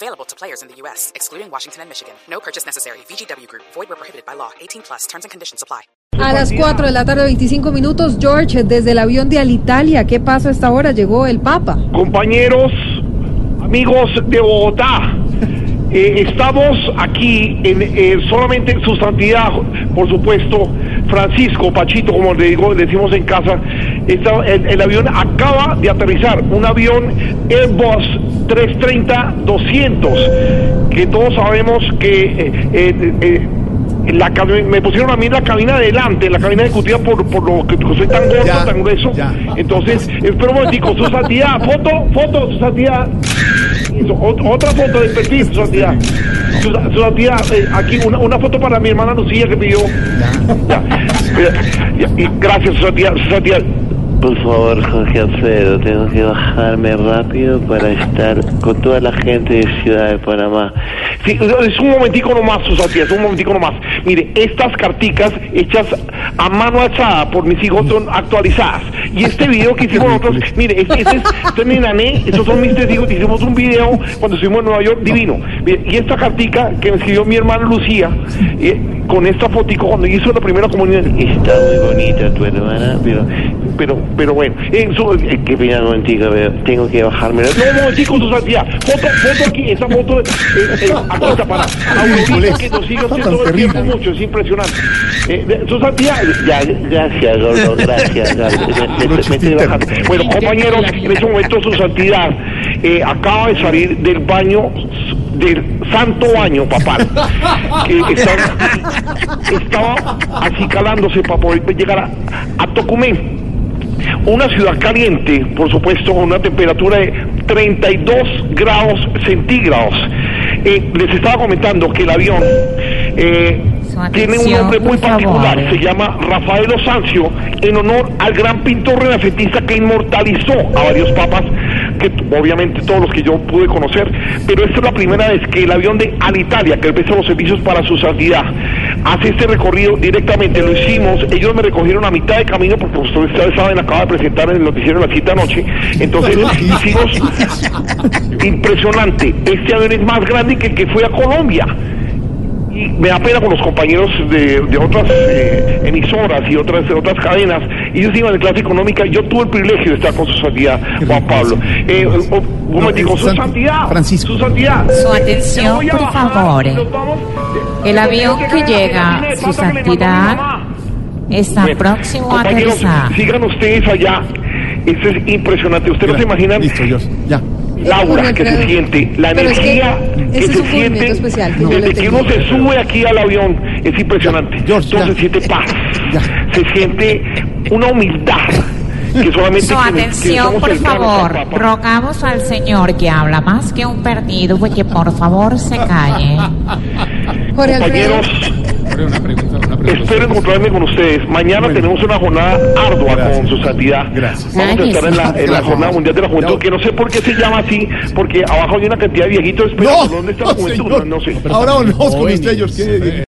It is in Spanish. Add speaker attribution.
Speaker 1: Available to players in the U.S., excluding Washington and Michigan. No purchase necessary. VGW Group. Void where prohibited by law. 18 plus. Terms and conditions apply.
Speaker 2: A las 4 de la tarde, 25 minutos, George, desde el avión de Alitalia, ¿qué pasó a esta hora? Llegó el Papa.
Speaker 3: compañeros, amigos de Bogotá. Eh, estamos aquí en eh, solamente en su santidad, por supuesto, Francisco Pachito, como le digo, decimos en casa. está- el, el avión acaba de aterrizar, un avión Airbus 330-200, que todos sabemos que eh, eh, eh, la me pusieron a mí la cabina adelante, la cabina ejecutiva por, por lo que soy tan gordo,
Speaker 4: Ya,
Speaker 3: tan grueso.
Speaker 4: ya.
Speaker 3: Entonces, espera un momentico, su santidad, foto, foto, su santidad. Otra foto del perfil, su santidad. Su, su santidad, eh, aquí una, una foto para mi hermana Lucía que pidió. Ya. Ya, ya, y gracias, su santidad, su santidad.
Speaker 5: Por favor, Jorge Alfredo, tengo que bajarme rápido para estar con toda la gente de Ciudad de Panamá.
Speaker 3: Sí, es un momentico nomás, su santidad, es un momentico nomás. Mire, estas carticas hechas a mano alzada por mis hijos son actualizadas. Y este video que hicimos nosotros, mire, este, es, este es mi nané, estos son mis tres hijos, hicimos un video cuando estuvimos en Nueva York, divino. Y esta cartica que me escribió mi hermana Lucía, eh, con esta fotico cuando hizo la primera comunión,
Speaker 5: Está muy bonita tu hermana, pero, pero,
Speaker 3: pero bueno, eh, su- eh,
Speaker 5: qué pena contigo, pero tengo que bajarme.
Speaker 3: no, un momentico, su santidad. Foto, foto aquí, esa foto, eh, eh, aquí está para Aurorita, que nos sigue usted todo el tiempo mucho, es impresionante. Eh, su santidad,
Speaker 5: Ya, gracias, gordo, gracias. gracias. Me, me- me estoy bajando.
Speaker 3: Bueno, compañeros, en ese momento su santidad eh, acaba de salir del baño, del santo baño papal, que estaba, estaba acicalándose para poder llegar a, a Tocumen. Una ciudad caliente, por supuesto, con una temperatura de 32 grados centígrados. Eh, les estaba comentando que el avión eh, tiene un nombre muy particular, se llama Rafael Osancio, en honor al gran pintor renacentista que inmortalizó a varios papas, que obviamente todos los que yo pude conocer, pero esta es la primera vez que el avión de Alitalia, que presta los servicios para su santidad, hace este recorrido directamente, lo hicimos, ellos me recogieron a mitad de camino, porque ustedes saben, acaba de presentar en el noticiero la cita anoche, entonces hicimos impresionante, este avión es más grande que el que fue a Colombia y me da pena con los compañeros de, de otras eh, emisoras y otras otras cadenas. Ellos iban de clase económica. Yo tuve el privilegio de estar con su santidad, Juan Pablo. Eh, o- un momentico,
Speaker 4: eh,
Speaker 3: su
Speaker 4: Sant-
Speaker 3: santidad.
Speaker 4: Francisco.
Speaker 3: Su santidad.
Speaker 6: Su atención, por
Speaker 3: bajar,
Speaker 6: favor. El avión que llega,
Speaker 3: de
Speaker 6: su
Speaker 3: que le mandó mi
Speaker 6: santidad. Está
Speaker 3: Bueno,
Speaker 6: próximo a aterrizar.
Speaker 3: Sigan ustedes allá. Esto es impresionante. Ustedes no se imaginan
Speaker 4: Listo, George, ya.
Speaker 3: Laura, que se siente, la
Speaker 2: Pero es que
Speaker 3: energía que, se
Speaker 2: un movimiento
Speaker 3: siente
Speaker 2: que
Speaker 3: desde que uno se sube aquí al avión, es impresionante.
Speaker 4: George,
Speaker 3: Entonces
Speaker 4: ya.
Speaker 3: se siente paz,
Speaker 4: Ya.
Speaker 3: se siente una humildad que solamente
Speaker 6: Su atención,
Speaker 3: somos
Speaker 6: por favor. Rogamos al señor que habla más que un perdido, pues que por favor se calle.
Speaker 3: Compañeros,
Speaker 4: Una pregunta, una pregunta.
Speaker 3: espero encontrarme con ustedes. Mañana
Speaker 4: Bueno.
Speaker 3: tenemos una jornada ardua
Speaker 4: Gracias.
Speaker 3: con su santidad.
Speaker 4: Gracias.
Speaker 3: Vamos a estar en la, en la jornada mundial de la juventud,
Speaker 4: Ya.
Speaker 3: que no sé por qué se llama así, porque abajo hay una cantidad de viejitos esperando.
Speaker 4: No,
Speaker 3: ¿Dónde está la
Speaker 4: no,
Speaker 3: juventud? No, no sé.
Speaker 4: Ahora volvemos con usted, George. ¿qué-